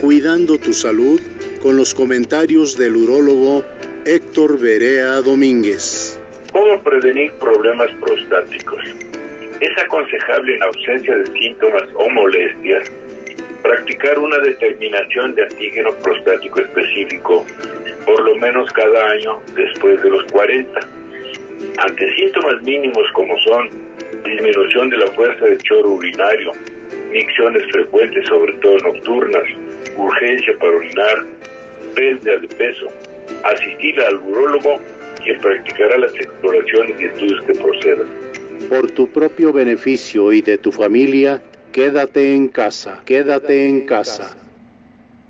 Cuidando tu salud con los comentarios del urólogo Héctor Berea Domínguez. ¿Cómo prevenir problemas prostáticos? Es aconsejable en ausencia de síntomas o molestias practicar una determinación de antígeno prostático específico por lo menos cada año después de los 40. Ante síntomas mínimos como son disminución de la fuerza de chorro urinario, micciones frecuentes, sobre todo nocturnas, urgencia para orinar, pérdida de peso, asistir al urólogo quien practicará las exploraciones y estudios que procedan. Por tu propio beneficio y de tu familia, quédate en casa, quédate en casa.